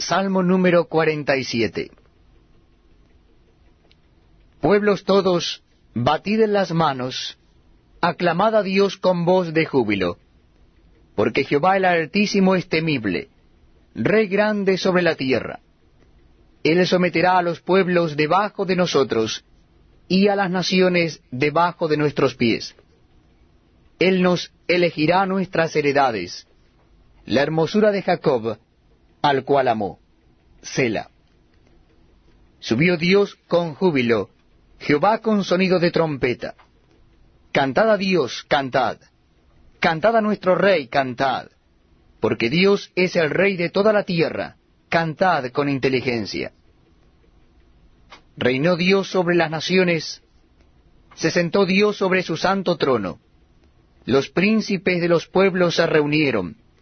Salmo número 47 Pueblos todos, batid en las manos, aclamad a Dios con voz de júbilo, porque Jehová el Altísimo es temible, Rey grande sobre la tierra. Él someterá a los pueblos debajo de nosotros, y a las naciones debajo de nuestros pies. Él nos elegirá nuestras heredades, la hermosura de Jacob, al cual amó. Sela. Subió Dios con júbilo, Jehová con sonido de trompeta. Cantad a Dios, cantad. Cantad a nuestro Rey, cantad. Porque Dios es el Rey de toda la tierra. Cantad con inteligencia. Reinó Dios sobre las naciones. Se sentó Dios sobre su santo trono. Los príncipes de los pueblos se reunieron